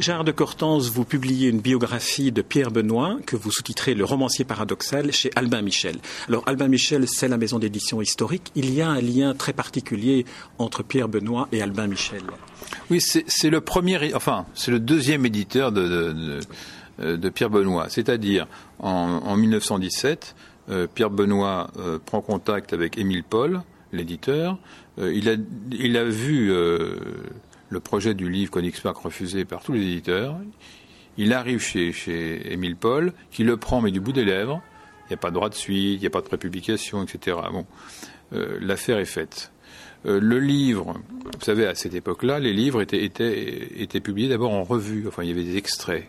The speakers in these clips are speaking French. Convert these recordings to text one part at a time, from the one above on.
Gérard de Cortance, vous publiez une biographie de Pierre Benoît que vous sous-titrez Le romancier paradoxal chez Albin Michel. Alors Albin Michel, c'est la maison d'édition historique. Il y a un lien très particulier entre Pierre Benoît et Albin Michel. Oui, c'est le premier, enfin, c'est le deuxième éditeur de, de, Pierre Benoît. C'est-à-dire, en, 1917, euh, Pierre Benoît euh, prend contact avec Émile Paul, l'éditeur. Euh, il, a, il a vu le projet du livre Konigsmark refusé par tous les éditeurs. Il arrive chez, chez Émile Paul, qui le prend mais du bout des lèvres. Il n'y a pas de droit de suite, il n'y a pas de prépublication, etc. Bon, euh, l'affaire est faite. Euh, le livre, vous savez, à cette époque-là, les livres étaient, étaient, étaient publiés d'abord en revue. Enfin, il y avait des extraits.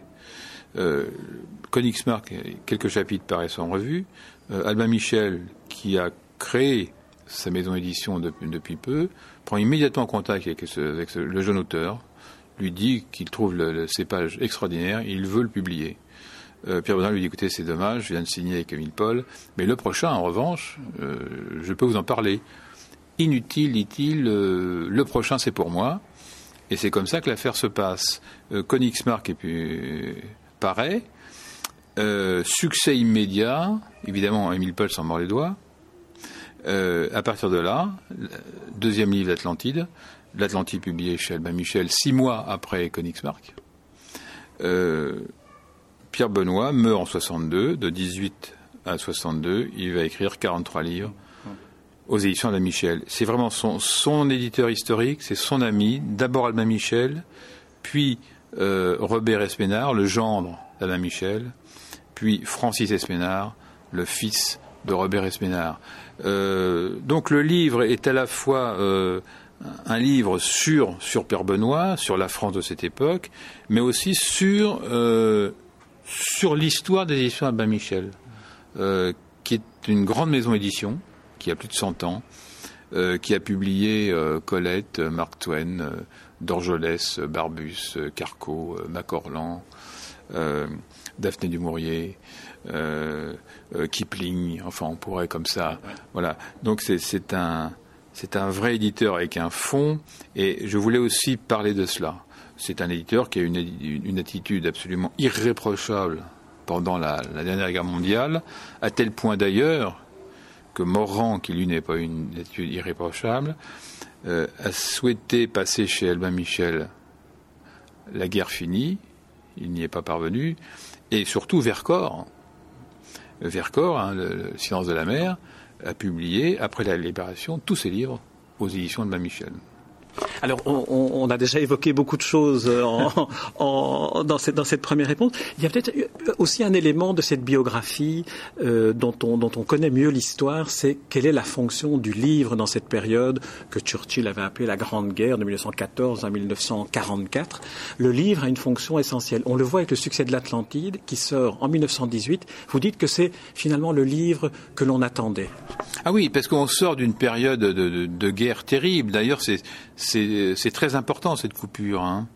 Euh, quelques chapitres paraissent en revue. Euh, Albin Michel, qui a créé sa maison d'édition depuis peu, prend immédiatement contact avec, le jeune auteur, lui dit qu'il trouve le, cépage extraordinaire, il veut le publier. Euh, Pierre Benoît lui dit écoutez, c'est dommage, je viens de signer avec Emile Paul, mais le prochain, en revanche, euh, je peux vous en parler. Inutile, dit-il, euh, le prochain c'est pour moi. Et c'est comme ça que l'affaire se passe. Konigsmark et puis paraît. succès immédiat, évidemment, Emile Paul s'en mord les doigts. Euh, à partir de là, deuxième livre d'Atlantide, l'Atlantide publié chez Albin Michel six mois après Königsmark. Euh, Pierre Benoît meurt en 62, de 18 à 62, il va écrire 43 livres aux éditions Albin Michel. C'est vraiment son, éditeur historique, c'est son ami, d'abord Albin Michel, puis euh, Robert Espenard, le gendre d'Albin Michel, puis Francis Espenard, le fils de Robert Espenard. Euh, donc le livre est à la fois euh, un livre sur, sur Père Benoît, sur la France de cette époque, mais aussi sur, euh, sur l'histoire des éditions Albin Michel, qui est une grande maison édition, qui a plus de 100 ans, qui a publié Colette, Mark Twain, Dorgelès, Barbus, Carco, Macorlan, Daphné du Maurier. Euh, euh, Kipling, enfin on pourrait comme ça. Voilà. Donc c'est un un vrai éditeur avec un fond, et je voulais aussi parler de cela. C'est un éditeur qui a une, une attitude absolument irréprochable pendant la, dernière guerre mondiale, à tel point d'ailleurs que Morand, qui lui n'est pas une attitude irréprochable, euh, a souhaité passer chez Albin Michel la guerre finie, il n'y est pas parvenu, et surtout Vercors, Vercors, hein, le, de la mer, a publié, après la libération, tous ses livres aux éditions de Mme Michel. Alors, on, a déjà évoqué beaucoup de choses euh, dans, cette, première réponse. Il y a peut-être aussi un élément de cette biographie euh, dont, on, connaît mieux l'histoire, c'est quelle est la fonction du livre dans cette période que Churchill avait appelée la Grande Guerre de 1914 à 1944. Le livre a une fonction essentielle. On le voit avec le succès de l'Atlantide qui sort en 1918. Vous dites que c'est finalement le livre que l'on attendait. Ah oui, parce qu'on sort d'une période de guerre terrible. D'ailleurs, c'est c'est très important cette coupure. Hein.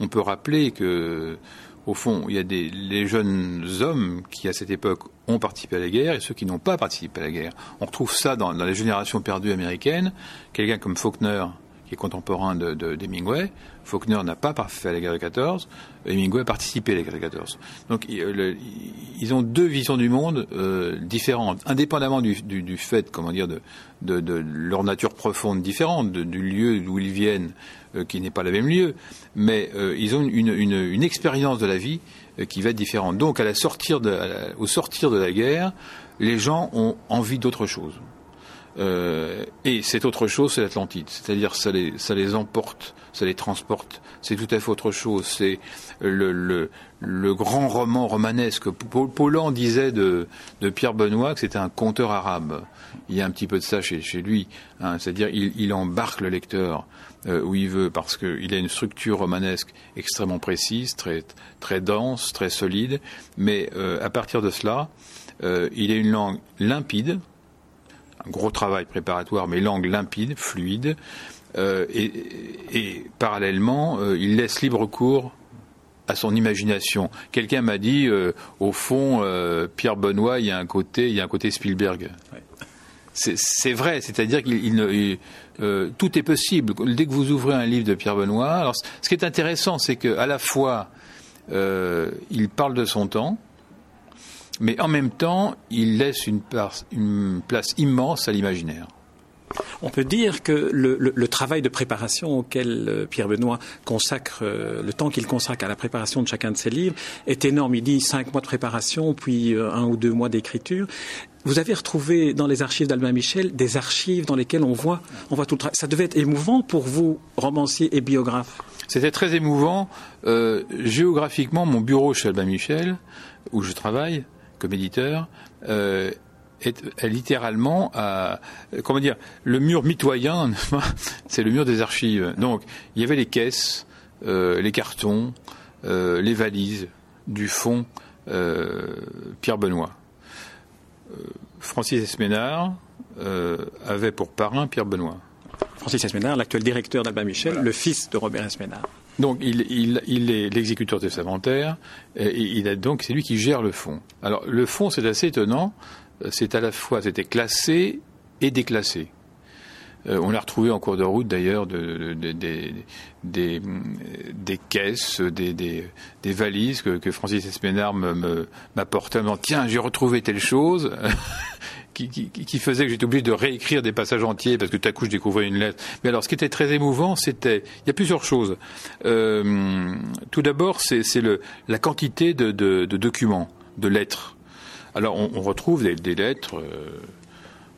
On peut rappeler que, au fond, il y a des les jeunes hommes qui à cette époque ont participé à la guerre et ceux qui n'ont pas participé à la guerre. On retrouve ça dans, dans les générations perdues américaines. Quelqu'un comme Faulkner, qui est contemporain d'Hemingway. De, Faulkner n'a pas fait la guerre de 14, Hemingway a participé à la guerre de 14. Donc ils ont deux visions du monde euh, différentes, indépendamment du, fait, comment dire, de, de, leur nature profonde différente, du lieu d'où ils viennent, euh, qui n'est pas le même lieu, mais euh, ils ont une, une, expérience de la vie qui va être différente. Donc à la sortir de, au sortir de la guerre, les gens ont envie d'autre chose. Euh, et cette autre chose, c'est l'Atlantide. C'est-à-dire, ça les, ça les emporte, ça les transporte. C'est tout à fait autre chose. C'est le, le, le, grand roman romanesque. Paulan disait de, de Pierre Benoît que c'était un conteur arabe. Il y a un petit peu de ça chez, chez lui. Hein. C'est-à-dire, il, il, embarque le lecteur euh, où il veut parce qu'il a une structure romanesque extrêmement précise, très, très dense, très solide. Mais euh, à partir de cela, euh, il a une langue limpide un gros travail préparatoire, mais langue limpide, fluide, euh, et, parallèlement, euh, il laisse libre cours à son imagination. Quelqu'un m'a dit, euh, au fond, Pierre Benoît, il y a un côté, il y a un côté Spielberg. c'est vrai, c'est-à-dire qu'il euh, tout est possible. Dès que vous ouvrez un livre de Pierre Benoît, alors ce qui est intéressant, c'est qu'à la fois euh, il parle de son temps, mais en même temps, il laisse une place immense à l'imaginaire. On peut dire que le, travail de préparation auquel euh, Pierre Benoît consacre, euh, le temps qu'il consacre à la préparation de chacun de ses livres est énorme. Il dit cinq mois de préparation, puis euh, un ou deux mois d'écriture. Vous avez retrouvé dans les archives d'Albin Michel des archives dans lesquelles on voit, on voit tout le travail. Ça devait être émouvant pour vous, romancier et biographe? C'était très émouvant. géographiquement, mon bureau chez Albin Michel, où je travaille comme éditeur, est, littéralement à, comment dire, le mur mitoyen, c'est le mur des archives. Donc, il y avait les caisses, euh, les cartons, euh, les valises du fond euh, Pierre Benoît. Francis Esménard avait pour parrain Pierre Benoît. Francis Esménard, l'actuel directeur d'Albin Michel, le fils de Robert Esménard. Donc il, est l'exécuteur testamentaire et il a donc c'est lui qui gère le fond. Alors le fond c'est assez étonnant c'est à la fois c'était classé et déclassé. Euh, on l'a retrouvé en cours de route d'ailleurs des, caisses, des, valises que, Francis Esménard m'apportait en Tiens, j'ai retrouvé telle chose. qui, faisait que j'étais obligé de réécrire des passages entiers parce que tout à coup je découvrais une lettre. Mais alors, ce qui était très émouvant, c'était il y a plusieurs choses. Euh, tout d'abord, c'est la quantité de documents, de lettres alors on, retrouve des, lettres, euh,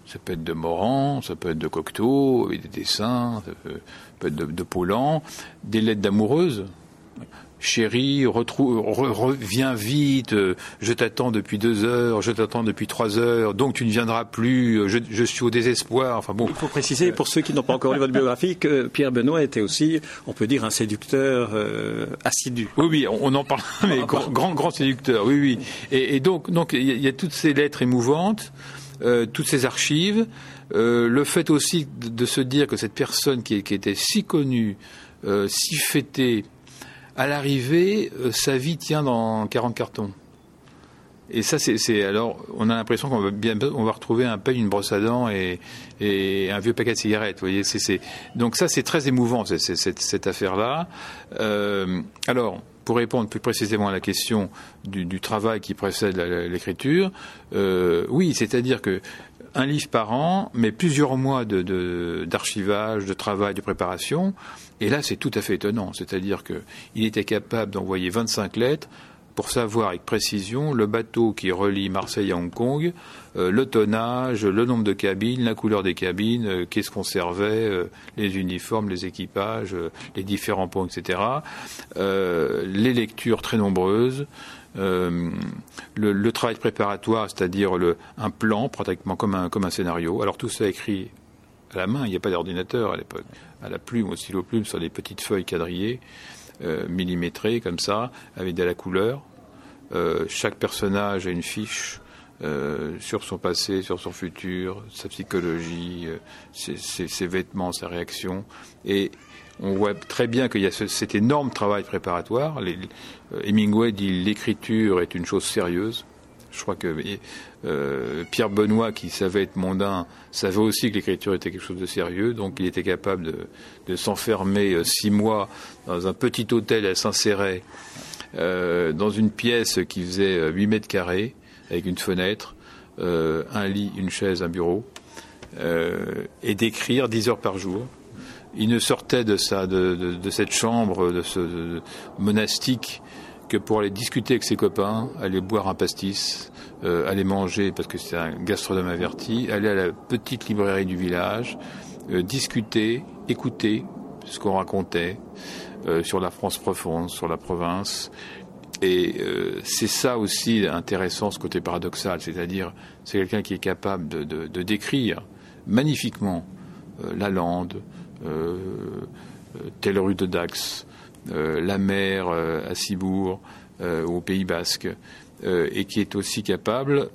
ça peut être de Morand, ça peut être de Cocteau, des dessins, ça peut, être de, de des lettres d'amoureuses. Chérie, reviens vite, je t'attends depuis deux heures, je t'attends depuis trois heures, donc tu ne viendras plus, je, suis au désespoir. Enfin bon. Il faut préciser pour ceux qui n'ont pas encore lu votre biographie que Pierre Benoît était aussi, on peut dire, un séducteur euh, assidu. Oui, oui, on, en parle, mais grand, grand, séducteur, oui, oui. Et, donc, donc il y, a toutes ces lettres émouvantes, euh, toutes ces archives, euh, le fait aussi de, se dire que cette personne qui, qui était si connue, si fêtée, à l'arrivée, euh, sa vie tient dans 40 cartons. Et ça, c'est alors, on a l'impression qu'on va bien, on va retrouver un pain, une brosse à dents et, un vieux paquet de cigarettes. Vous voyez, c'est donc ça, c'est très émouvant cette, affaire-là. Euh, alors, pour répondre plus précisément à la question du, travail qui précède l'écriture, euh, oui, c'est-à-dire que un livre par an, mais plusieurs mois d'archivage, de, de travail, de préparation. Et là, c'est tout à fait étonnant. C'est-à-dire qu'il était capable d'envoyer 25 lettres pour savoir avec précision le bateau qui relie Marseille à Hong Kong, euh, le tonnage, le nombre de cabines, la couleur des cabines, euh, qu'est-ce qu'on servait, euh, les uniformes, les équipages, les différents ponts, etc. les lectures très nombreuses. Le, travail préparatoire, c'est-à-dire un plan, pratiquement comme un, scénario. Alors tout ça écrit à la main, il n'y a pas d'ordinateur à l'époque, à la plume, au stylo plume, sur des petites feuilles quadrillées, euh, millimétrées comme ça, avec de la couleur. Euh, chaque personnage a une fiche euh, sur son passé, sur son futur, sa psychologie, ses, vêtements, sa réaction. Et on voit très bien qu'il y a cet énorme travail préparatoire. Hemingway dit l'écriture est une chose sérieuse. Je crois que euh, Pierre Benoît, qui savait être mondain, savait aussi que l'écriture était quelque chose de sérieux, donc il était capable de, s'enfermer euh, six mois dans un petit hôtel à Saint-Céret, euh, dans une pièce qui faisait 8 mètres carrés, avec une fenêtre, un lit, une chaise, un bureau, et d'écrire 10 heures par jour. Il ne sortait de, de, cette chambre, de ce monastique, que pour aller discuter avec ses copains, aller boire un pastis, euh, aller manger parce que c'est un gastronome averti, aller à la petite librairie du village, euh, discuter, écouter ce qu'on racontait euh, sur la France profonde, sur la province. Et c'est ça aussi intéressant, ce côté paradoxal, c'est-à-dire c'est quelqu'un qui est capable de, décrire magnifiquement la lande, telle rue de Dax, euh, la mer euh, à Cibourg, euh, au Pays Basque, et qui est aussi capable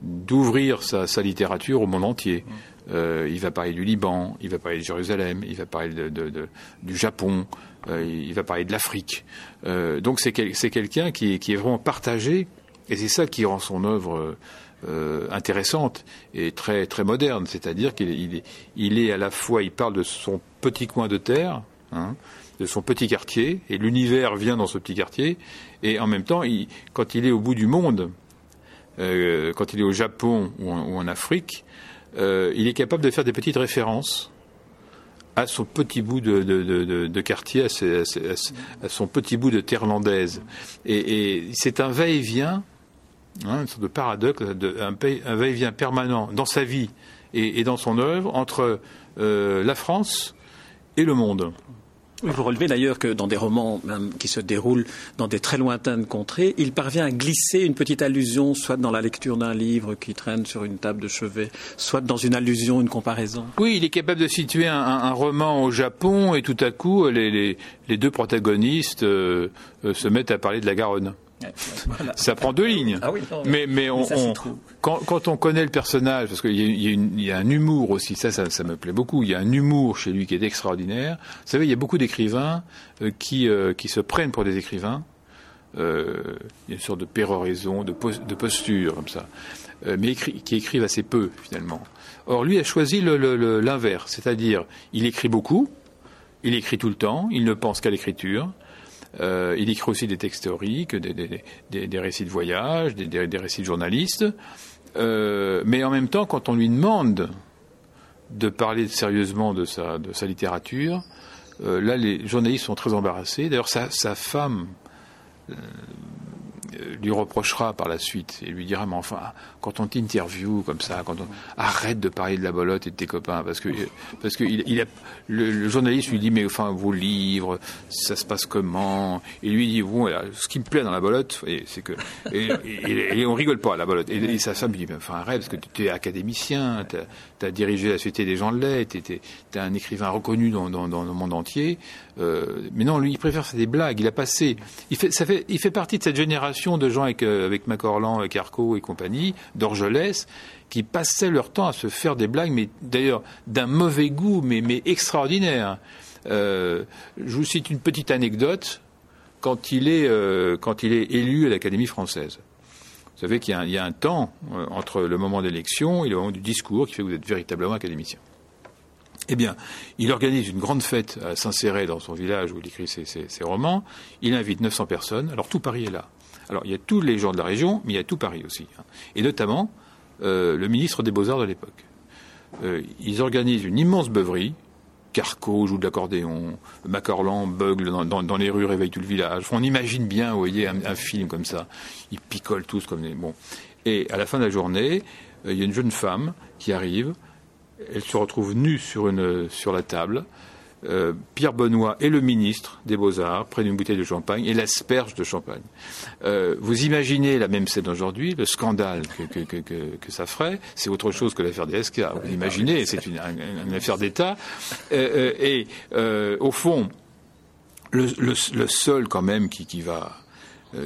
d'ouvrir sa, littérature au monde entier. il va parler du Liban, il va parler de Jérusalem, il va parler du Japon, il va parler de l'Afrique. donc c'est quelqu'un qui, est vraiment partagé, et c'est ça qui rend son œuvre intéressante et très très moderne. C'est-à-dire qu'il est, il est à la fois, il parle de son petit coin de terre, hein, de son petit quartier, et l'univers vient dans ce petit quartier, et en même temps, quand il est au bout du monde, euh, quand il est au Japon ou en, Afrique, euh, il est capable de faire des petites références à son petit bout de, quartier, à, son petit bout de terre landaise. Et, c'est un va-et-vient, hein, une sorte de paradoxe, un, va-et-vient permanent dans sa vie et, dans son œuvre entre euh, la France et le monde. Vous relevez d'ailleurs que dans des romans qui se déroulent dans des très lointaines contrées, il parvient à glisser une petite allusion, soit dans la lecture d'un livre qui traîne sur une table de chevet, soit dans une allusion, une comparaison. Oui, il est capable de situer un, roman au Japon et tout à coup, les, deux protagonistes euh, euh, se mettent à parler de la Garonne. Ça prend deux lignes. Ah mais, mais, quand, on connaît le personnage, parce qu'il y, a un humour aussi, ça, ça, me plaît beaucoup. Il y a un humour chez lui qui est extraordinaire. Vous savez, il y a beaucoup d'écrivains euh, qui, euh, qui se prennent pour des écrivains. Euh, il y a une sorte de péroraison, de, de posture comme ça, mais qui écrivent assez peu finalement. Or, lui a choisi l'inverse, c'est-à-dire il écrit beaucoup, il écrit tout le temps, il ne pense qu'à l'écriture. Euh, il écrit aussi des textes théoriques, des, récits de voyage, des, récits de journalistes. Euh, mais en même temps, quand on lui demande de parler sérieusement de sa, littérature, euh, là, les journalistes sont très embarrassés. D'ailleurs, sa, femme lui reprochera par la suite et lui dira mais enfin quand on t'interview comme ça quand on arrête de parler de la bolotte et de tes copains parce que parce que il, a, le, journaliste lui dit mais enfin vos livres ça se passe comment? Et lui dit bon ce qui me plaît dans la bolotte c'est que et, on rigole pas à la bolotte. Et, sa femme lui dit mais enfin arrête parce que tu es académicien tu as, dirigé la Société des gens de lettres tu es, un écrivain reconnu dans, dans, dans le monde entier euh, mais non lui il préfère faire des blagues il a passé il fait ça fait il fait partie de cette génération de gens avec, euh, avec Macorlan, Carco et compagnie, d'Orgelès, qui passaient leur temps à se faire des blagues, mais d'ailleurs d'un mauvais goût, mais, mais extraordinaire. Euh, je vous cite une petite anecdote. Quand il est, quand il est élu à l'Académie française, vous savez qu'il y, a un temps entre le moment d'élection et le moment du discours qui fait que vous êtes véritablement académicien. Eh bien, il organise une grande fête à Saint-Céré, dans son village où il écrit ses, romans. Il invite 900 personnes. Alors tout Paris est là. Alors, il y a tous les gens de la région, mais il y a tout Paris aussi. Hein. Et notamment euh, le ministre des Beaux-Arts de l'époque. Euh, ils organisent une immense beuverie. Carco joue de l'accordéon, Macorlan bugle dans, les rues, réveille tout le village. On imagine bien, vous voyez, un, film comme ça. Ils picolent tous comme des... Bon. Et à la fin de la journée, euh, il y a une jeune femme qui arrive. Elle se retrouve nue sur, une, sur la table. Euh, Pierre Benoît et le ministre des Beaux-Arts prennent une bouteille de champagne et l'asperge de champagne. Euh, vous imaginez la même scène aujourd'hui, le scandale que, que, que, que ça ferait, c'est autre chose que l'affaire des SK. Vous imaginez, c'est une, affaire d'État. Euh, et au fond, le, le, seul quand même qui, qui va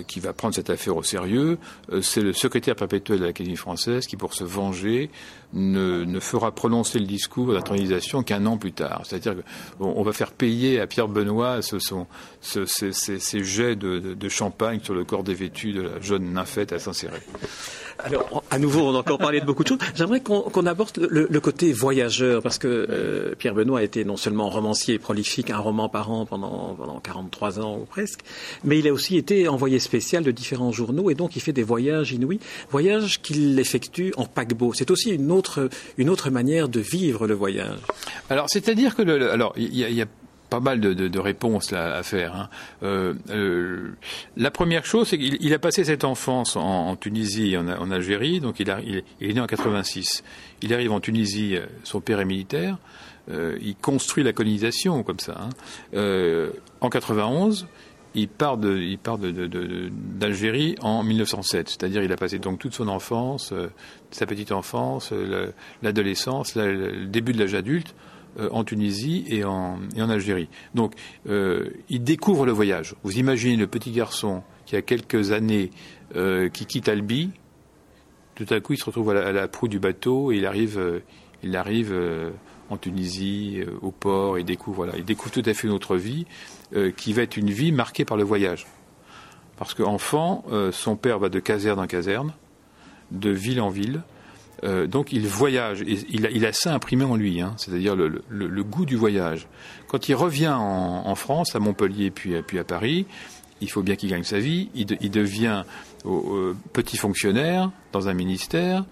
qui va prendre cette affaire au sérieux, euh, c'est le secrétaire perpétuel de l'Académie française qui, pour se venger, ne, ne fera prononcer le discours d'intronisation qu'un an plus tard. C'est-à-dire qu'on on va faire payer à Pierre Benoît ce, son, ce, ces, ces, jets de, de, de, champagne sur le corps dévêtu de la jeune nymphette à Saint-Céré. Alors, à nouveau, on a encore parlé de beaucoup de choses. J'aimerais qu'on aborde le, côté voyageur, parce que euh, Pierre Benoît a été non seulement romancier prolifique, un roman par an pendant, pendant 43 ans ou presque, mais il a aussi été envoyé spécial de différents journaux, et donc il fait des voyages inouïs, voyages qu'il effectue en paquebot. C'est aussi une autre, une autre manière de vivre le voyage. Alors, c'est-à-dire que, le, alors, il y a pas mal de, réponses à faire. Hein. Euh, euh, la première chose, c'est qu'il a passé cette enfance en, Tunisie en, Algérie, donc il, est né en 86. Il arrive en Tunisie, euh, son père est militaire, il construit la colonisation comme ça. Hein. en 91, il part de, il part d'Algérie en 1907, c'est-à-dire il a passé donc toute son enfance, sa petite enfance, l'adolescence, le début de l'âge adulte en Tunisie et en, Algérie. Donc, euh, il découvre le voyage. Vous imaginez le petit garçon qui a quelques années, euh, qui quitte Albi, tout à coup il se retrouve à la, proue du bateau et il arrive, il arrive en Tunisie, au port, et découvre, il découvre tout à fait une autre vie, qui va être une vie marquée par le voyage. Parce qu'enfant, son père va de caserne en caserne, de ville en ville. Euh, donc il voyage, et il, a, il ça imprimé en lui, hein, c'est-à-dire le, goût du voyage. Quand il revient en, France, à Montpellier puis, à Paris, il faut bien qu'il gagne sa vie, il, de, il devient petit fonctionnaire dans un ministère,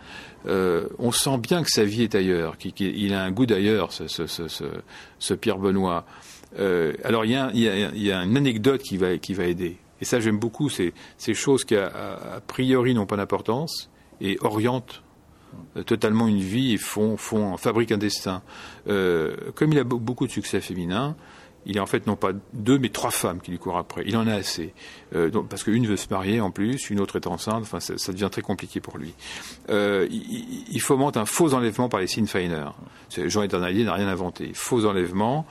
euh, on sent bien que sa vie est ailleurs, qu'il a un goût d'ailleurs, ce, Pierre Benoît. Euh, alors il y, a, une anecdote qui va, aider. Et ça j'aime beaucoup, ces, choses qui a, priori n'ont pas d'importance et orientent totalement une vie et font, font, fabriquent un destin. Euh, comme il a beaucoup de succès féminin, il est en fait non pas deux, mais trois femmes qui lui courent après. Il en a assez. Euh, donc, parce qu'une veut se marier en plus, une autre est enceinte, enfin, ça, ça devient très compliqué pour lui. Euh, il, il, fomente un faux enlèvement par les Sinn Feiner. Jean Allié n'a rien inventé. Faux enlèvement.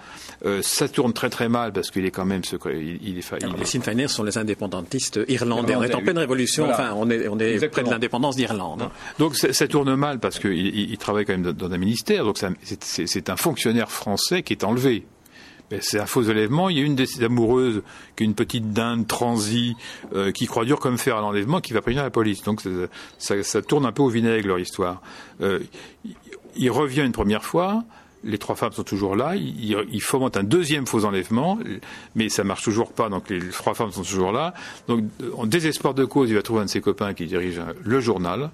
Euh, ça tourne très très mal parce qu'il est quand même secret. Il, il est, il les Sinn Feiner sont les indépendantistes irlandais. on est en pleine révolution, voilà. enfin, on est, on est près de l'indépendance d'Irlande. Donc ça, ça, tourne mal parce qu'il il travaille quand même dans un ministère, donc c'est un fonctionnaire français qui est enlevé c'est un faux enlèvement. Il y a une des amoureuses qui est une petite dinde transie euh, qui croit dur comme fer à l'enlèvement qui va prévenir la police. Donc ça, ça, tourne un peu au vinaigre leur histoire. Euh, il revient une première fois. Les trois femmes sont toujours là. Il, il fomente un deuxième faux enlèvement, mais ça marche toujours pas. Donc les trois femmes sont toujours là. Donc en désespoir de cause, il va trouver un de ses copains qui dirige le journal.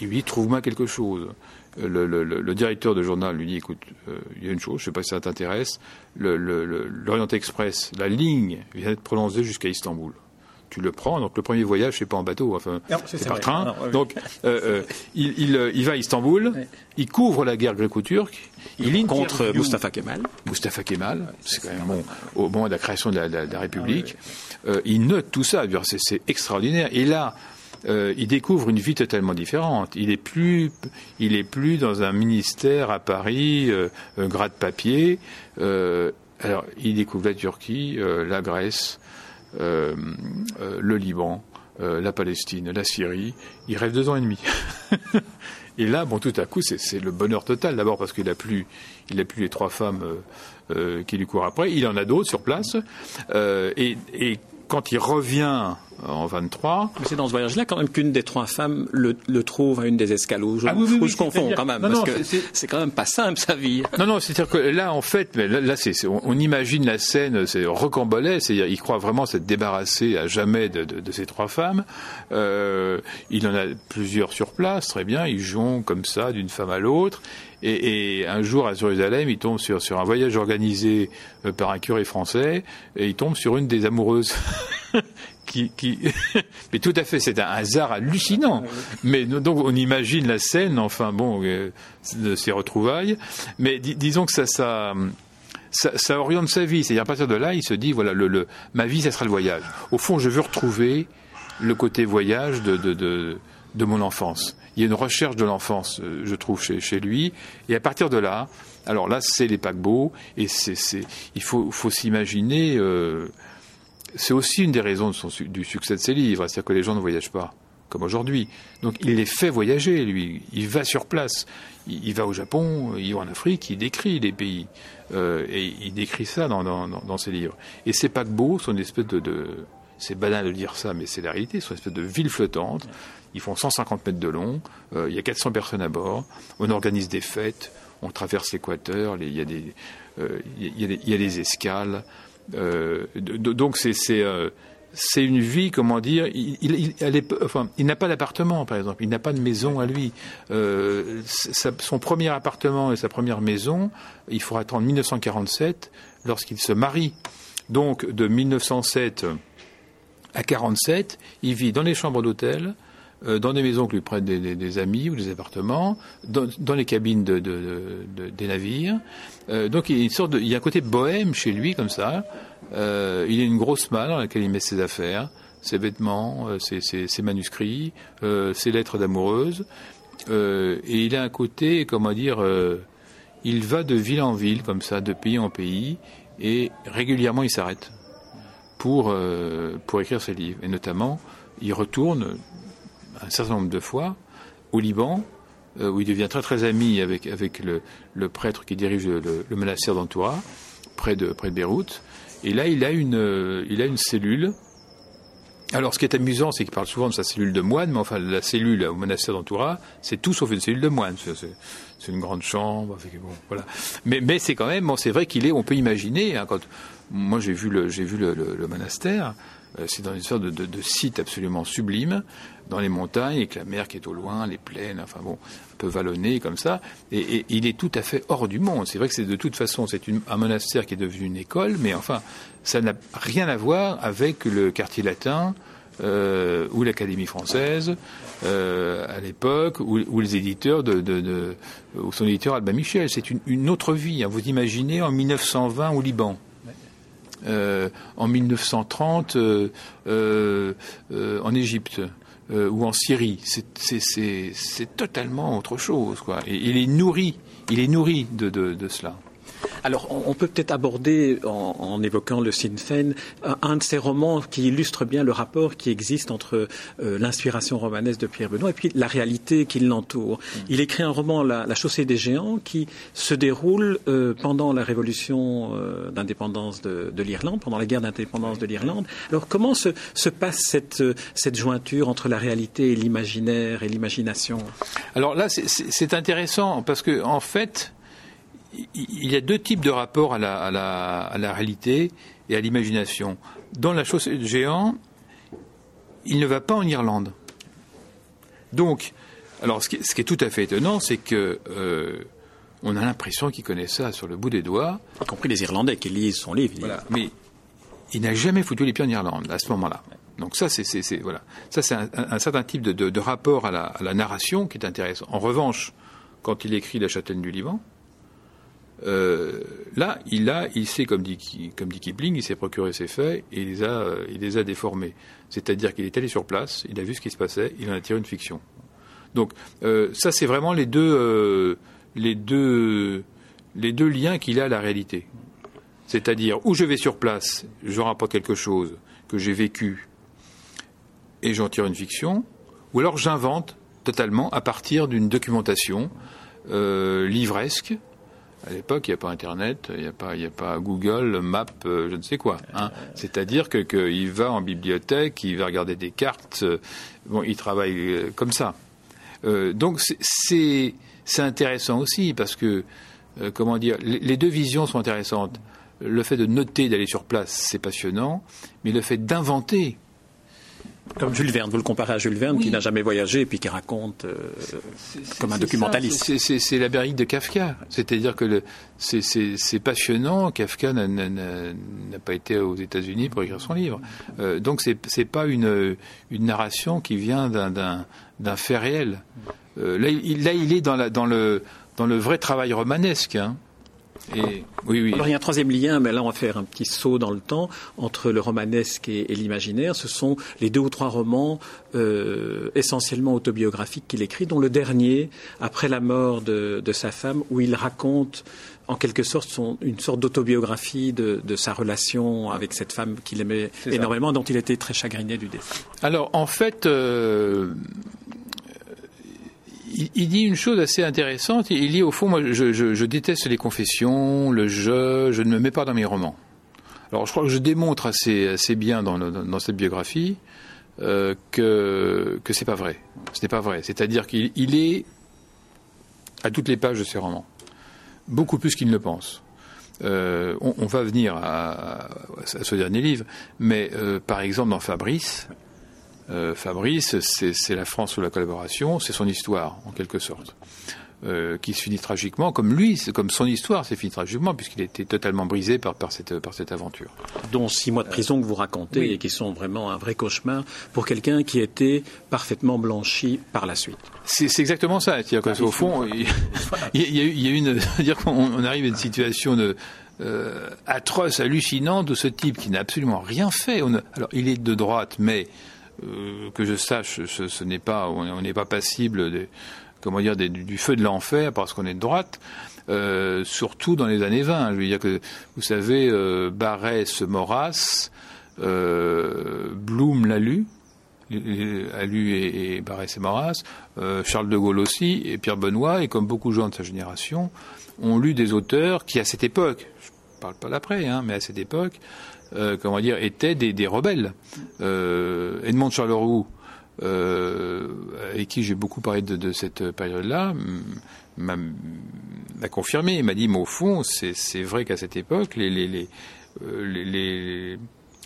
Il lui dit trouve-moi quelque chose le, le, le, directeur de journal lui dit écoute, euh, il y a une chose, je ne sais pas si ça t'intéresse, l'Orient Express, la ligne vient d'être prolongée jusqu'à Istanbul. Tu le prends, donc le premier voyage, c'est pas en bateau, enfin, c'est par train. Non, oui, donc, euh, euh, il, il, il, va à Istanbul, oui. il couvre la guerre gréco-turque, il, il contre Mustafa Kemal. Mustafa Kemal, c'est quand même bon, au moment de la création de la, de la, de la République. Ah, oui. euh, il note tout ça, c'est extraordinaire. Et là, euh, il découvre une vie totalement différente. Il est plus, il est plus dans un ministère à Paris, euh, un gras de papier. Euh, alors, il découvre la Turquie, euh, la Grèce, euh, le Liban, la Palestine, la Syrie. Il rêve deux ans et demi. et là, bon, tout à coup, c'est le bonheur total. D'abord parce qu'il a plus, il a plus les trois femmes qui lui courent après. Il en a d'autres sur place. et quand il revient en 23. Mais c'est dans ce voyage-là quand même qu'une des trois femmes le, le, trouve à une des escalots. Je, ah oui, oui, oui, je confonds quand même, non, parce non, que c'est quand même pas simple sa vie. Non, non, c'est-à-dire que là, en fait, mais là, là on, on, imagine la scène, c'est rocambolesque, c'est-à-dire il croit vraiment s'être débarrassé à jamais de, de, de ces trois femmes. Euh, il en a plusieurs sur place, très bien, ils jouent comme ça d'une femme à l'autre. Et, et, un jour à Jérusalem, il tombe sur, sur un voyage organisé euh, par un curé français, et il tombe sur une des amoureuses qui, qui... mais tout à fait, c'est un hasard hallucinant. Mais donc on imagine la scène, enfin bon, euh, de ces retrouvailles. Mais dis, disons que ça, ça, ça, ça, oriente sa vie. C'est-à-dire à partir de là, il se dit voilà, le, le, ma vie, ça sera le voyage. Au fond, je veux retrouver le côté voyage de, de, de, de mon enfance. Il y a une recherche de l'enfance, euh, je trouve, chez, lui. Et à partir de là, alors là, c'est les paquebots, et c'est, il faut, faut s'imaginer. Euh, c'est aussi une des raisons du succès de ses livres, c'est-à-dire que les gens ne voyagent pas comme aujourd'hui. Donc il les fait voyager, lui. Il va sur place. Il, va au Japon, il va en Afrique, il décrit les pays. Euh, et il décrit ça dans, dans, dans, ses livres. Et ces paquebots sont une espèce de c'est banal de dire ça, mais c'est la réalité. Sont une espèce de ville flottante. Ils font 150 mètres de long. Euh, il y a 400 personnes à bord. On organise des fêtes. On traverse l'équateur. Il y a des, escales. Euh, donc c'est euh, c'est une vie, comment dire, il, n'a pas d'appartement, par exemple, il n'a pas de maison à lui. Son premier appartement et sa première maison, il faut attendre 1947 lorsqu'il se marie. Donc de 1907 à 47, il vit dans les chambres d'hôtel, euh, dans des maisons que lui prêtent des, amis ou des appartements, dans, dans les cabines de, de, de, des navires. Euh, donc il y, a une sorte de, il y a un côté bohème chez lui comme ça. Euh, il a une grosse malle dans laquelle il met ses affaires, ses vêtements, ses, ses, manuscrits, ses lettres d'amoureuse. et il a un côté, comment dire, il va de ville en ville comme ça, de pays en pays, et régulièrement il s'arrête pour pour écrire ses livres. Et notamment, il retourne un certain nombre de fois au Liban, euh, où il devient très très ami avec, avec le, prêtre qui dirige le, monastère d'Antoura, près de, près de Beyrouth. Et là, il a une, il a une cellule Alors, ce qui est amusant, c'est qu'il parle souvent de sa cellule de moine, mais enfin, la cellule au monastère d'Antoura, c'est tout sauf une cellule de moine. C'est une grande chambre. voilà. Mais, mais c'est quand même, c'est vrai qu'il est, on peut imaginer, hein, quand, moi j'ai vu le, monastère, euh, c'est dans une sorte de, site absolument sublime, dans les montagnes, avec la mer qui est au loin, les plaines, enfin bon, un peu vallonné comme ça, et, il est tout à fait hors du monde. C'est vrai que c'est de toute façon, c'est un monastère qui est devenu une école, mais enfin, ça n'a rien à voir avec le quartier latin, euh, ou l'Académie française euh, à l'époque, ou, les éditeurs de, son éditeur Albin Michel. C'est une, une, autre vie. Hein. Vous imaginez en 1920 au Liban. Euh, en 1930 euh, euh, en Égypte ou en Syrie. C'est totalement autre chose. Quoi. Et il est nourri, il est nourri de, de, de cela. Alors, on, peut peut-être aborder, en, évoquant le Sinn Féin, un, de ces romans qui illustre bien le rapport qui existe entre euh, l'inspiration romanesque de Pierre Benoît et puis la réalité qui l'entoure. Mm. Il écrit un roman, la, Chaussée des Géants, qui se déroule euh, pendant la révolution euh, d'indépendance de, l'Irlande, pendant la guerre d'indépendance de l'Irlande. Alors, comment se, passe cette, cette jointure entre la réalité et l'imaginaire et l'imagination? Alors là, c'est intéressant parce que, en fait, il y a deux types de rapports à la, à la, à la réalité et à l'imagination. Dans la chaussée de géant, il ne va pas en Irlande. Donc, alors ce qui, ce qui est tout à fait étonnant, c'est que euh, on a l'impression qu'il connaît ça sur le bout des doigts. Y compris les Irlandais qui lisent son livre. Voilà. Mais il n'a jamais foutu les pieds en Irlande à ce moment-là. Donc ça, c'est voilà, ça c'est un, un, certain type de, de, de rapport à la, à la, narration qui est intéressant. En revanche, quand il écrit La Châtaigne du Liban, euh, là, il a, sait, comme dit, Kipling, il s'est procuré ses faits et il les a, il les a déformés. C'est-à-dire qu'il est allé sur place, il a vu ce qui se passait, il en a tiré une fiction. Donc, euh, ça, c'est vraiment euh, les deux liens qu'il a à la réalité. C'est-à-dire, où je vais sur place, je rapporte quelque chose que j'ai vécu et j'en tire une fiction, ou alors j'invente totalement à partir d'une documentation livresque à l'époque, il n'y a pas Internet, il n'y a pas, il a pas Google, Map, euh, je ne sais quoi. Hein. C'est-à-dire que qu'il va en bibliothèque, il va regarder des cartes. Euh, bon, il travaille euh, comme ça. donc c'est c'est intéressant aussi parce que comment dire, les deux visions sont intéressantes. Le fait de noter, d'aller sur place, c'est passionnant, mais le fait d'inventer, comme Jules Verne, vous le comparez à Jules Verne qui n'a jamais voyagé et puis qui raconte euh, comme un documentaliste. C'est la berrique de Kafka. C'est-à-dire que c'est passionnant. Kafka n'a pas été aux États-Unis pour écrire son livre. Euh, donc c'est pas une, une narration qui vient d'un fait réel. Euh, là, il, là, il est dans, la, dans, le, dans le vrai travail romanesque. Hein. Et, oui, oui. Alors il y a un troisième lien, mais là on va faire un petit saut dans le temps entre le romanesque et, l'imaginaire. Ce sont les deux ou trois romans euh, essentiellement autobiographiques qu'il écrit, dont le dernier, après la mort de, sa femme, où il raconte en quelque sorte son, une sorte d'autobiographie de, sa relation avec cette femme qu'il aimait énormément, dont il était très chagriné du décès. Alors en fait, euh, il, dit une chose assez intéressante. Il dit au fond, moi, je, déteste les confessions, le jeu, je ne me mets pas dans mes romans. Alors, je crois que je démontre assez, assez bien dans, cette biographie euh, que que c'est pas vrai. Ce n'est pas vrai. C'est-à-dire qu'il est à toutes les pages de ses romans, beaucoup plus qu'il ne le pense. Euh, on, va venir à, ce dernier livre, mais euh, par exemple dans Fabrice, euh, Fabrice, c'est la France sous la collaboration, c'est son histoire, en quelque sorte. Euh, qui se finit tragiquement, comme lui, comme son histoire s'est finie tragiquement, puisqu'il a été totalement brisé par, par, cette, par cette aventure. Dont six mois de prison que vous racontez et qui sont vraiment un vrai cauchemar pour quelqu'un qui était parfaitement blanchi par la suite. C'est exactement ça. C'est-à-dire qu'au fond, il, y, a, il y a une, dire qu'on arrive à une situation de, euh, atroce, hallucinante de ce type qui n'a absolument rien fait. On alors, il est de droite, mais euh, que je sache, ce, n'est pas, on n'est pas passible comment dire, du feu de l'enfer parce qu'on est de droite. Euh, surtout dans les années 20. Je veux dire que, vous savez, euh, Barès, Maurras, euh, Blum l'a lu, a lu et, Barès et Maurras, euh, Charles de Gaulle aussi, et Pierre Benoît, et comme beaucoup de gens de sa génération, ont lu des auteurs qui, à cette époque, je parle pas d'après, hein, mais à cette époque, comment dire, étaient des, rebelles. Edmond de Charleroux, avec qui j'ai beaucoup parlé de, cette période-là, m'a confirmé. Il m'a dit, mais au fond, c'est vrai qu'à cette époque, les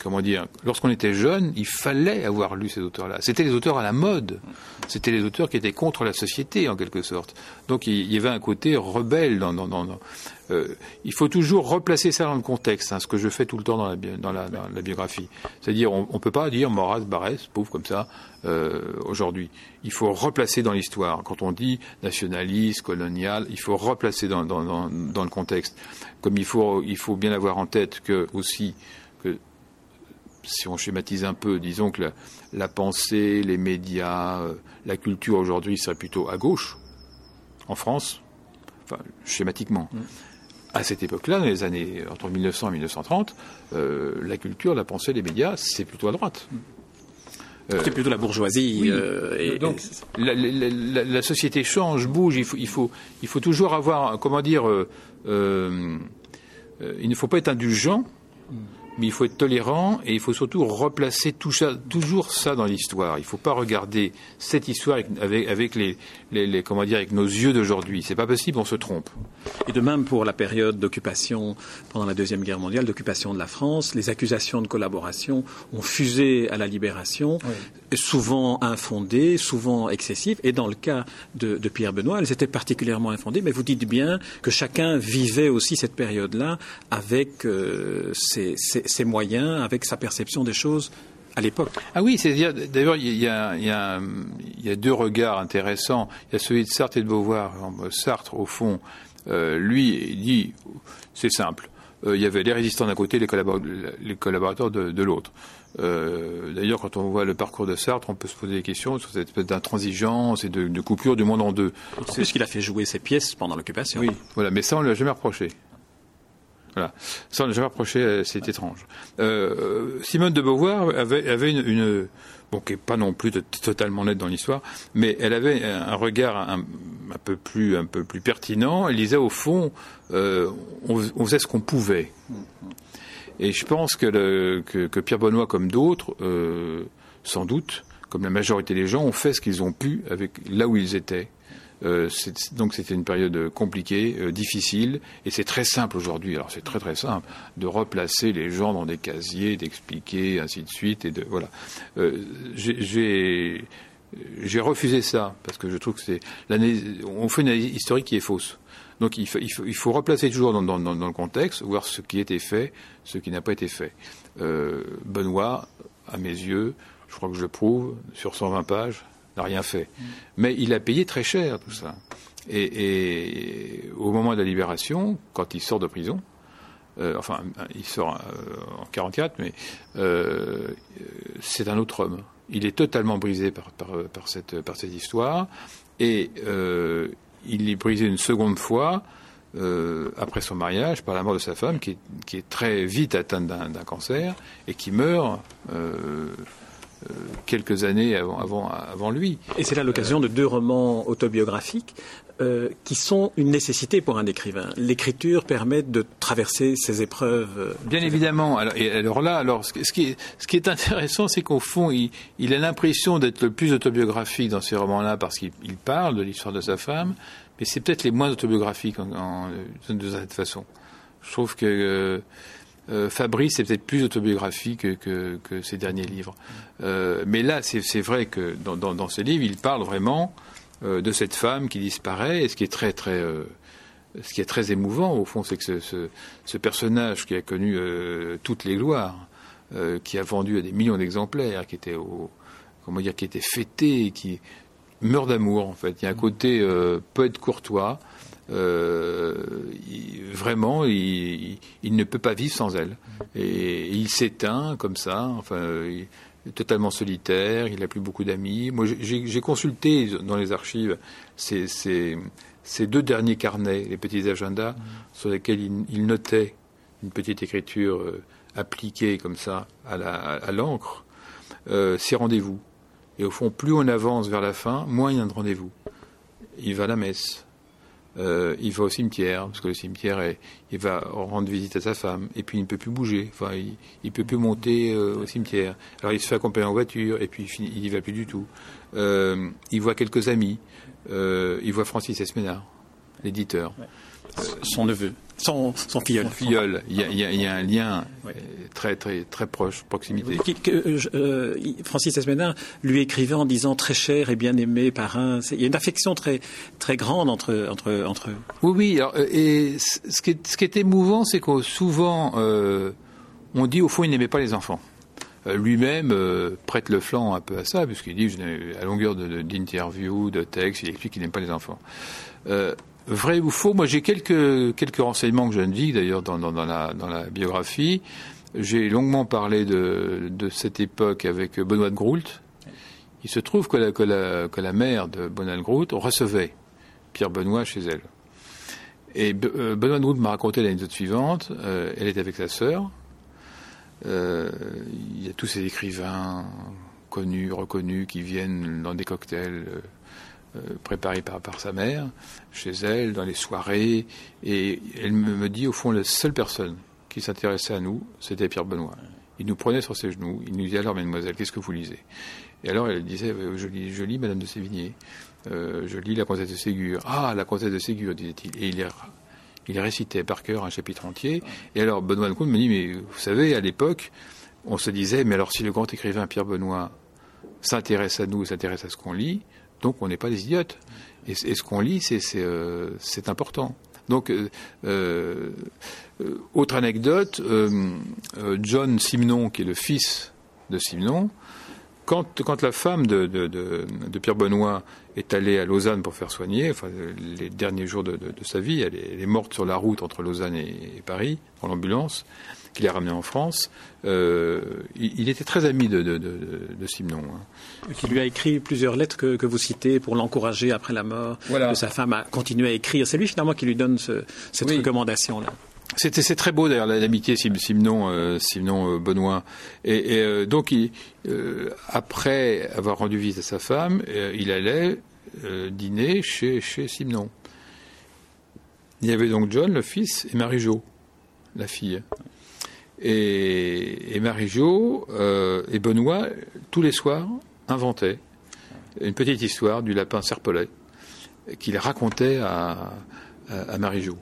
comment dire, lorsqu'on était jeune, il fallait avoir lu ces auteurs-là. C'était les auteurs à la mode. C'était les auteurs qui étaient contre la société, en quelque sorte. Donc il y avait un côté rebelle dans. dans, dans euh, il faut toujours replacer ça dans le contexte, hein, ce que je fais tout le temps dans la, biographie. C'est-à-dire, on ne peut pas dire Maurras, Barès, pauvre comme ça, euh, aujourd'hui. Il faut replacer dans l'histoire. Quand on dit nationaliste, colonial, il faut replacer dans, dans, dans, dans le contexte. Comme il faut, il faut bien avoir en tête que aussi si on schématise un peu, disons que la, pensée, les médias, euh, la culture aujourd'hui serait plutôt à gauche, en France, enfin, schématiquement. Mm. À cette époque-là, dans les années entre 1900 et 1930, euh, la culture, la pensée, les médias, c'est plutôt à droite. Mm. Euh, c'est plutôt la bourgeoisie. et, donc, la, société change, bouge. Il faut, il faut, il faut toujours avoir, comment dire, il ne faut pas être indulgent. Mais il faut être tolérant et il faut surtout replacer tout ça, toujours ça dans l'histoire. Il ne faut pas regarder cette histoire avec, avec les, les, comment dire, avec nos yeux d'aujourd'hui. C'est pas possible, on se trompe. Et de même pour la période d'occupation pendant la deuxième guerre mondiale, d'occupation de la France, les accusations de collaboration ont fusé à la libération, souvent infondées, souvent excessives. Et dans le cas de, Pierre Benoît, elles étaient particulièrement infondées. Mais vous dites bien que chacun vivait aussi cette période-là avec euh, ses, moyens, avec sa perception des choses à l'époque. Ah oui, c'est-à-dire, d'ailleurs, il y, a, deux regards intéressants. Il y a celui de Sartre et de Beauvoir. Sartre, au fond, euh, lui, dit, c'est simple. Euh, il y avait les résistants d'un côté, les les collaborateurs de, l'autre. Euh, d'ailleurs, quand on voit le parcours de Sartre, on peut se poser des questions sur cette espèce d'intransigeance et de, coupure du monde en deux. C'est ce qu'il a fait jouer ses pièces pendant l'occupation. Oui, voilà, mais ça, on ne l'a jamais reproché. Voilà. Ça, on n'a jamais reproché, euh, c'est étrange. Euh, Simone de Beauvoir avait, avait une, bon, qui n'est pas non plus totalement nette dans l'histoire, mais elle avait un regard un, peu plus, un peu plus pertinent. Elle disait au fond, euh, on, faisait ce qu'on pouvait. Et je pense que, que, Pierre Benoît, comme d'autres, sans doute, comme la majorité des gens, ont fait ce qu'ils ont pu avec là où ils étaient. Euh, donc c'était une période compliquée, euh, difficile, et c'est très simple aujourd'hui. Alors c'est très très simple de replacer les gens dans des casiers, d'expliquer, ainsi de suite, et de voilà. Euh, j'ai refusé ça parce que je trouve que c'est. On fait une analyse historique qui est fausse. Donc il faut, il faut, il faut replacer toujours dans, dans, dans, le contexte, voir ce qui a été fait, ce qui n'a pas été fait. Euh, Benoît, à mes yeux, je crois que je le prouve, sur 120 pages, n'a rien fait. Mais il a payé très cher tout ça. Et, au moment de la libération, quand il sort de prison, euh, enfin, il sort euh, en 44, mais euh, c'est un autre homme. Il est totalement brisé par, par, cette, par cette histoire, et il est brisé une seconde fois après son mariage par la mort de sa femme, qui est, très vite atteinte d'un cancer et qui meurt euh, quelques années avant lui. Et c'est là l'occasion de deux romans autobiographiques euh, qui sont une nécessité pour un écrivain. L'écriture permet de traverser ces épreuves. Euh, Bien évidemment. Alors, et alors là, alors, ce, qui est, ce qui est intéressant, c'est qu'au fond, il, il a l'impression d'être le plus autobiographique dans ces romans-là parce qu'il parle de l'histoire de sa femme, mais c'est peut-être les moins autobiographiques en, en, de cette façon. Je trouve que euh, Fabrice est peut-être plus autobiographique que, que, ses derniers livres. Euh, mais là, c'est vrai que dans, dans, dans, ces livres, il parle vraiment euh, de cette femme qui disparaît. Et ce qui est très, très, euh, ce qui est très émouvant, au fond, c'est que ce, ce, ce, personnage qui a connu euh, toutes les gloires, qui a vendu à des millions d'exemplaires, qui était au, comment dire, qui était fêté, qui meurt d'amour, en fait. Il y a un côté poète courtois. Euh, vraiment, il, ne peut pas vivre sans elle. Et, il s'éteint comme ça, enfin, il totalement solitaire, il n'a plus beaucoup d'amis. Moi, j'ai consulté dans les archives ces, deux derniers carnets, les petits agendas, sur lesquels il, notait une petite écriture euh, appliquée comme ça à l'encre, euh, ses rendez-vous. Et au fond, plus on avance vers la fin, moins il y a de rendez-vous. Il va à la messe euh, il va au cimetière, parce que le cimetière, il va rendre visite à sa femme, et puis il ne peut plus bouger, enfin, il ne peut plus monter euh, au cimetière. Alors il se fait accompagner en voiture, et puis il n'y va plus du tout. Euh, il voit quelques amis, il voit Francis Esménard, l'éditeur. Son neveu. Son, son filleul. Son filleul. Il y, a, il y a un lien très, très, très proche, proximité. Euh, Francis Esménard lui écrivait en disant très cher et bien aimé parrain. Il y a une affection très, très grande entre, entre, entre eux. Oui, oui. Alors, et ce qui, est, ce qui est émouvant, c'est que souvent, euh, on dit au fond, il n'aimait pas les enfants. Euh, lui-même prête le flanc un peu à ça, puisqu'il dit, à longueur d'interviews, de, de textes, il explique qu'il n'aime pas les enfants. Vrai ou faux Moi, j'ai quelques, quelques renseignements que je dis d'ailleurs dans, dans, la, dans la biographie. J'ai longuement parlé de, de cette époque avec Benoît de Groult. Il se trouve que la, que la, que la mère de Benoît de Groult recevait Pierre Benoît chez elle. Et euh, Benoît de Groult m'a raconté l'anecdote suivante. Euh, elle était avec sa sœur. Euh, il y a tous ces écrivains connus, reconnus, qui viennent dans des cocktails préparé par, sa mère, chez elle, dans les soirées. Et elle me, dit, au fond, la seule personne qui s'intéressait à nous, c'était Pierre Benoît. Il nous prenait sur ses genoux, il nous disait alors, mademoiselle, qu'est-ce que vous lisez? Et alors elle disait, euh, je lis, Madame de Sévigné, euh, je lis La Comtesse de Ségur. Ah, La Comtesse de Ségur, disait-il. Et il, il récitait par cœur un chapitre entier. Et alors Benoît de Comte me dit, mais vous savez, à l'époque, on se disait, mais alors si le grand écrivain Pierre Benoît s'intéresse à nous, s'intéresse à ce qu'on lit, donc on n'est pas des idiotes. Et, ce qu'on lit, c'est euh, important. Donc, euh, euh, autre anecdote, John Simon, qui est le fils de Simon, quand, la femme de, Pierre Benoît est allée à Lausanne pour faire soigner, enfin, les derniers jours de, sa vie, elle est, morte sur la route entre Lausanne et, Paris, dans l'ambulance, qu'il a ramenée en France. il, était très ami de, de, Simon. Hein qui lui a écrit plusieurs lettres que, que vous citez pour l'encourager après la mort de sa femme à continuer à écrire. C'est lui finalement qui lui donne ce, cette recommandation-là. C'était c'est très beau d'ailleurs l'amitié Simon euh, Simon euh, Benoît et, et euh, donc il, euh, après avoir rendu visite à sa femme il allait dîner chez chez Simon. Il y avait donc John le fils et Marie-Jo la fille et, et Marie-Jo et Benoît tous les soirs inventait une petite histoire du lapin serpolet qu'il racontait à, à, Marie-Jo.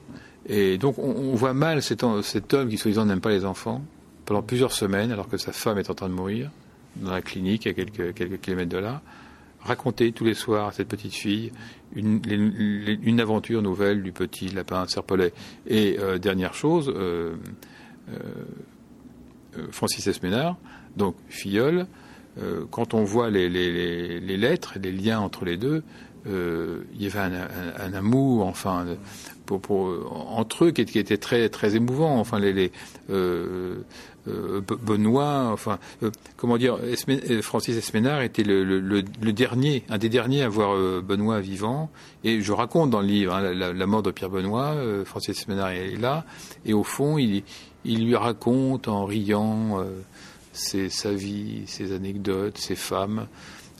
Et donc on, voit mal cet, homme qui soi-disant n'aime pas les enfants pendant plusieurs semaines alors que sa femme est en train de mourir dans la clinique à quelques, kilomètres de là, raconter tous les soirs à cette petite fille une, aventure nouvelle du petit lapin serpolet. Et euh, dernière chose, euh, euh, Francis Esménard, donc filleul, euh, quand on voit les, lettres, les liens entre les deux, euh, il y avait un, amour, enfin, entre eux qui, était très très émouvant. Enfin, les, euh, euh Benoît, enfin, euh, comment dire, Francis Esménard était le, dernier, un des derniers à voir Benoît vivant. Et je raconte dans le livre hein, la, mort de Pierre Benoît. Francis Esménard est là, et au fond, il, il lui raconte en riant c'est sa vie, ses anecdotes, ses femmes,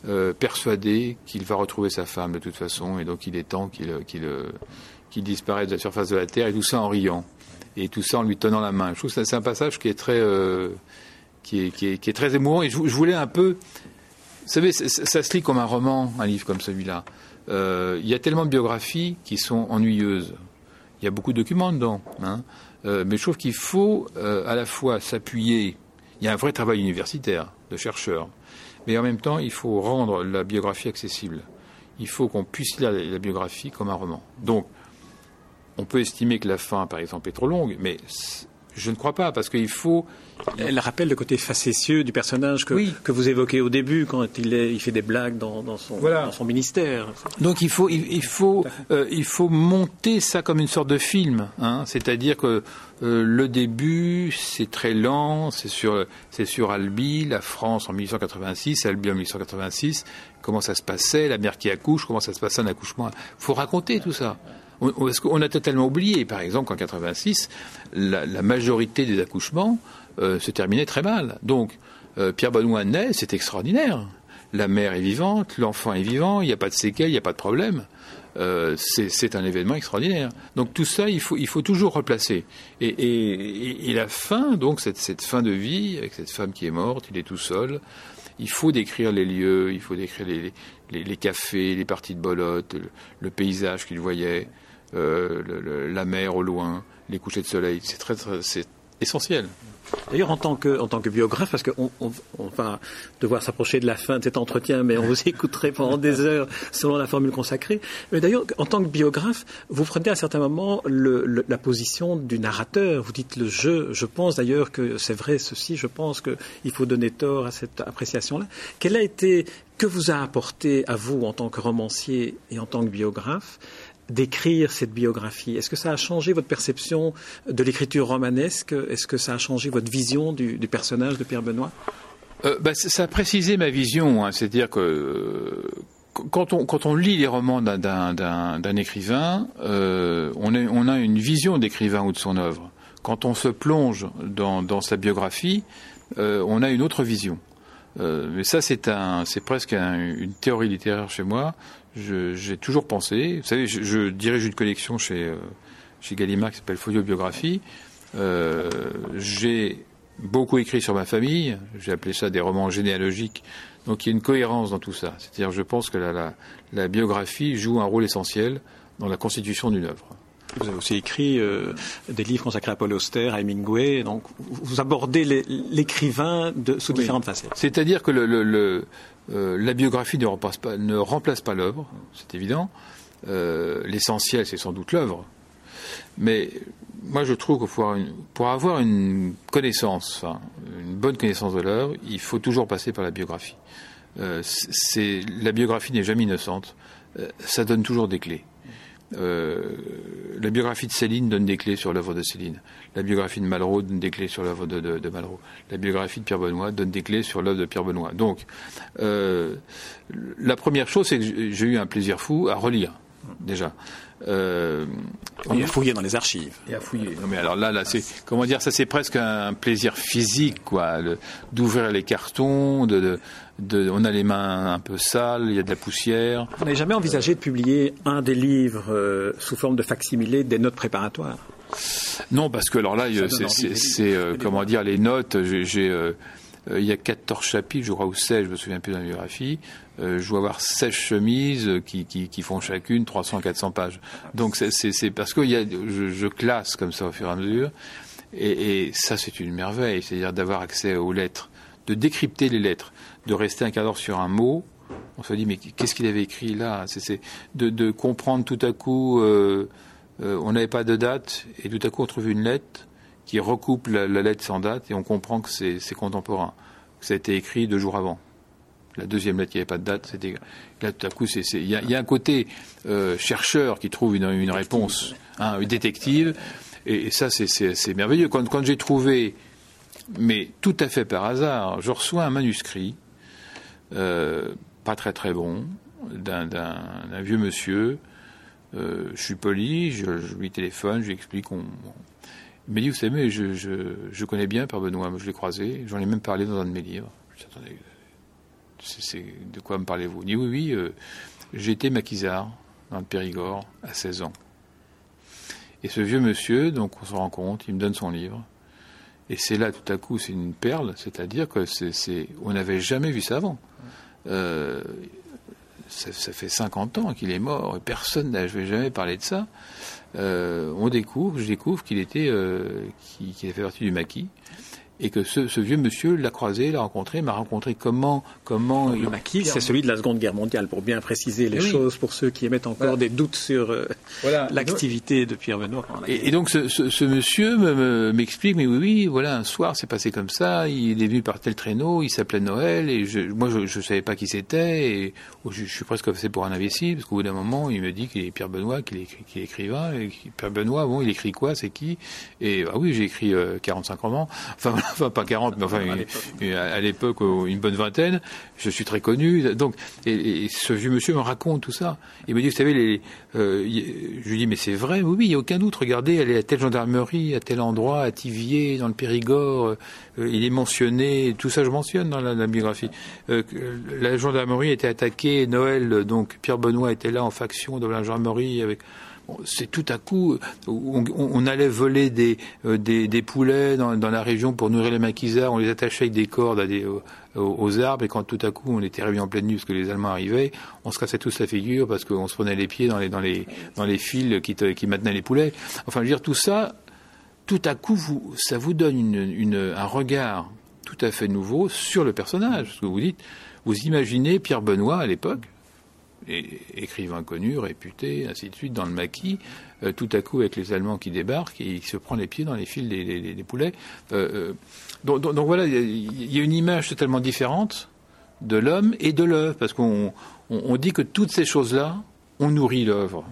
euh, persuadé qu'il va retrouver sa femme de toute façon, et donc il est temps qu'il qu'il disparaisse de la surface de la terre, et tout ça en riant, et tout ça en lui tenant la main. Je trouve que c'est un passage qui est très, euh, qui, est, qui, est, très émouvant, et je, voulais un peu, vous savez, ça, se lit comme un roman, un livre comme celui-là. Euh, il y a tellement de biographies qui sont ennuyeuses. Il y a beaucoup de documents dedans, hein. mais je trouve qu'il faut à la fois s'appuyer il y a un vrai travail universitaire de chercheurs. Mais en même temps, il faut rendre la biographie accessible. Il faut qu'on puisse lire la biographie comme un roman. Donc, on peut estimer que la fin, par exemple, est trop longue, mais je ne crois pas, parce qu'il faut. Elle rappelle le côté facétieux du personnage que, que vous évoquez au début, quand il, est, il fait des blagues dans, dans, son, dans son, ministère. Donc il faut, il, faut, euh, il faut monter ça comme une sorte de film. Hein. C'est-à-dire que euh, le début, c'est très lent, c'est sur, c'est sur Albi, la France en 1886, Albi en 1886, comment ça se passait, la mère qui accouche, comment ça se passait un accouchement. Il faut raconter tout ça. On, a totalement oublié, par exemple, qu'en 86, la, majorité des accouchements euh, se terminaient très mal. Donc, euh, Pierre Benoît naît, c'est extraordinaire. la mère est vivante, l'enfant est vivant, il n'y a pas de séquelles, il n'y a pas de problème. Euh, c'est un événement extraordinaire. Donc tout ça, il faut, toujours replacer. Et, la fin, donc cette, cette, fin de vie, avec cette femme qui est morte, il est tout seul, il faut décrire les lieux, il faut décrire les cafés, les parties de bolotte, le, paysage qu'il voyait, euh, la mer au loin, les couchers de soleil. C'est très, très c'est essentiel. D'ailleurs, en tant que en tant que biographe, parce qu'on on, on, va devoir s'approcher de la fin de cet entretien, mais on vous écouterait pendant des heures selon la formule consacrée. Mais d'ailleurs, en tant que biographe, vous prenez à certains moments le, le, la position du narrateur. Vous dites le jeu. Je pense d'ailleurs que c'est vrai ceci. Je pense qu'il faut donner tort à cette appréciation-là. Quelle a été que vous a apporté à vous en tant que romancier et en tant que biographe d'écrire cette biographie Est-ce que ça a changé votre perception de l'écriture romanesque? Est-ce que ça a changé votre vision du, personnage de Pierre Benoît? Euh, bah, Ça a précisé ma vision. Hein. C'est-à-dire que euh, quand, on, lit les romans d'un écrivain, euh, on, a une vision d'écrivain ou de son œuvre. Quand on se plonge dans, sa biographie, on a une autre vision. Euh, mais ça, c'est presque un, une théorie littéraire chez moi j'ai toujours pensé, vous savez, je, je, dirige une collection chez, euh, chez Gallimard qui s'appelle Folio Biographie. Euh, j'ai beaucoup écrit sur ma famille, j'ai appelé ça des romans généalogiques. Donc il y a une cohérence dans tout ça. C'est-à-dire, je pense que la, la, la, biographie joue un rôle essentiel dans la constitution d'une œuvre. Vous avez aussi écrit euh, des livres consacrés à Paul Auster, à Hemingway. Donc, vous abordez l'écrivain sous oui. différentes facettes. C'est-à-dire que le, le, le, euh, la biographie ne remplace pas, ne remplace pas l'œuvre, c'est évident. Euh, L'essentiel, c'est sans doute l'œuvre. Mais moi, je trouve que pour, une, pour avoir une connaissance, enfin, une bonne connaissance de l'œuvre, il faut toujours passer par la biographie. Euh, c'est la biographie n'est jamais innocente. Ça donne toujours des clés. Euh, la biographie de Céline donne des clés sur l'œuvre de Céline. La biographie de Malraux donne des clés sur l'œuvre de, de, de, Malraux. La biographie de Pierre Benoît donne des clés sur l'œuvre de Pierre Benoît. Donc, euh, la première chose, c'est que j'ai eu un plaisir fou à relire, déjà. Euh, et à fouiller dans les archives. Et à fouiller. Non mais alors là, là, c'est comment dire ça, c'est presque un plaisir physique, quoi, d'ouvrir les cartons, de, de, de, on a les mains un peu sales, il y a de la poussière. Vous n'avez jamais envisagé de publier un des livres euh, sous forme de facsimilé des notes préparatoires Non, parce que alors là, c'est euh, comment dire les notes. J'ai euh, il y a 14 chapitres, je crois, ou 16, je me souviens plus de la biographie. Euh, je dois avoir 16 chemises qui, qui, qui font chacune 300-400 pages. Donc c'est parce que y a, je, je, classe comme ça au fur et à mesure. Et, et ça, c'est une merveille, c'est-à-dire d'avoir accès aux lettres, de décrypter les lettres, de rester un quart d'heure sur un mot. On se dit, mais qu'est-ce qu'il avait écrit là? C'est de, de, comprendre tout à coup, euh, euh, on n'avait pas de date, et tout à coup on trouve une lettre qui recoupe la, la lettre sans date, et on comprend que c'est contemporain, que ça a été écrit deux jours avant la deuxième lettre qui n'avait pas de date, c'était là tout à coup, il y, y, a un côté euh, chercheur qui trouve une, une réponse, hein, détective, et, et ça c'est merveilleux. Quand, quand j'ai trouvé, mais tout à fait par hasard, je reçois un manuscrit, pas très très bon, d'un vieux monsieur. Euh, je suis poli, je, lui téléphone, je lui explique. Il m'a dit, vous savez, je, je, je connais bien Père Benoît, je l'ai croisé, j'en ai même parlé dans un de mes livres. Je c'est de quoi me parlez-vous? Dit oui, oui, euh, j'étais maquisard dans le Périgord à 16 ans. Et ce vieux monsieur, donc on se rend compte, il me donne son livre. Et c'est là, tout à coup, c'est une perle, c'est-à-dire que c'est, on n'avait jamais vu ça avant. Euh, ça, fait 50 ans qu'il est mort et personne n'avait jamais parlé de ça. Euh, on découvre, je découvre qu'il était, euh, qu'il, qu'il fait partie du maquis et que ce, ce vieux monsieur l'a croisé, l'a rencontré, m'a rencontré comment comment le maquis, c'est celui de la Seconde Guerre mondiale pour bien préciser les oui. choses pour ceux qui émettent encore voilà. des doutes sur euh, voilà. l'activité de Pierre Benoît. Et, et, donc ce, ce, ce monsieur m'explique me, mais oui oui voilà un soir c'est passé comme ça, il est venu par tel traîneau, il s'appelait Noël et je, moi je, je savais pas qui c'était et je, je, suis presque passé pour un imbécile parce qu'au bout d'un moment il me dit qu'il est Pierre Benoît, qu'il est, qu est, écrivain et Pierre Benoît bon il écrit quoi c'est qui? Et ah oui j'ai écrit euh, 45 romans enfin enfin pas 40, mais enfin à l'époque une bonne vingtaine. Je suis très connu, donc et, ce vieux monsieur me raconte tout ça. Il me dit, vous savez, les, euh, je lui dis, mais c'est vrai, oui, oui, il n'y a aucun doute. Regardez, elle est à telle gendarmerie, à tel endroit, à Tivier, dans le Périgord. Euh, il est mentionné, tout ça je mentionne dans la, biographie. Euh, la gendarmerie était attaquée, Noël, donc Pierre Benoît était là en faction de la gendarmerie avec c'est tout à coup, on, allait voler des, euh, des, poulets dans, la région pour nourrir les maquisards, on les attachait avec des cordes aux, arbres, et quand tout à coup on était réveillé en pleine nuit parce que les Allemands arrivaient, on se cassait tous la figure parce qu'on se prenait les pieds dans les, dans les, dans les fils qui, qui maintenaient les poulets. Enfin, je veux dire, tout ça, tout à coup, ça vous donne un regard tout à fait nouveau sur le personnage. Ce que vous dites, vous imaginez Pierre Benoît à l'époque, écrivain connu, réputé, ainsi de suite, dans le maquis, euh, tout à coup avec les Allemands qui débarquent et il se prend les pieds dans les fils des, poulets. Euh, euh, donc, voilà, il y, a une image totalement différente de l'homme et de l'œuvre, parce qu'on on, dit que toutes ces choses-là, on nourrit l'œuvre.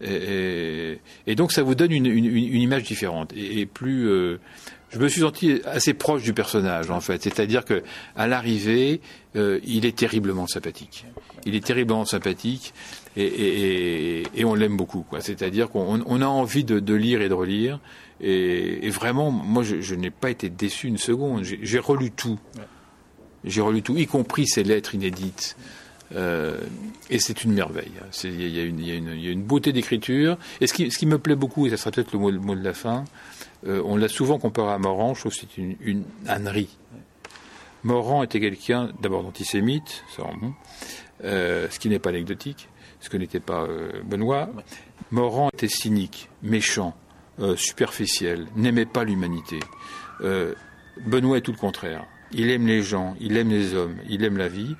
Et, donc ça vous donne une, image différente et, plus je me suis senti assez proche du personnage en fait, c'est-à-dire que à l'arrivée, euh, il est terriblement sympathique. Il est terriblement sympathique et, on l'aime beaucoup. C'est-à-dire qu'on a envie de, lire et de relire. Et, vraiment, moi, je, n'ai pas été déçu une seconde. J'ai relu tout. J'ai relu tout, y compris ses lettres inédites. Euh, et c'est une merveille. Il y, a une beauté d'écriture. Et ce qui, ce qui, me plaît beaucoup, et ça sera peut-être le mot, le mot de la fin, euh, on l'a souvent comparé à Morand, je trouve que c'est une, une ânerie. Morand était quelqu'un d'abord d'antisémite, ça bon, euh, ce qui n'est pas anecdotique, ce que n'était pas euh, Benoît. Morand était cynique, méchant, superficiel, n'aimait pas l'humanité. Benoît est tout le contraire. Il aime les gens, il aime les hommes, il aime la vie.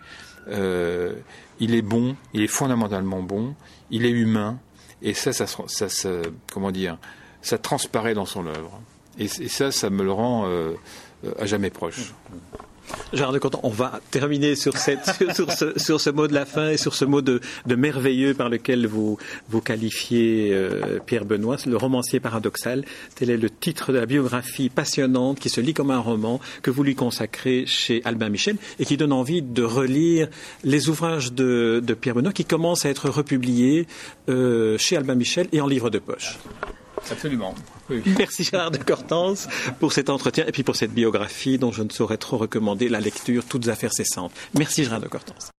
il est bon, il est fondamentalement bon, il est humain, et ça, ça, ça, ça comment dire, ça transparaît dans son œuvre. Et, ça, ça me le rend euh, à jamais proche. Gérard de Canton, on va terminer sur, ce, mot de la fin et sur ce mot de, merveilleux par lequel vous, vous qualifiez euh, Pierre Benoît, le romancier paradoxal. Tel est le titre de la biographie passionnante qui se lit comme un roman que vous lui consacrez chez Albin Michel et qui donne envie de relire les ouvrages de, de Pierre Benoît qui commencent à être republiés euh, chez Albin Michel et en livre de poche. Absolument. Merci Gérard de Cortance pour cet entretien et puis pour cette biographie dont je ne saurais trop recommander la lecture, toutes affaires cessantes. Merci Gérard de Cortance.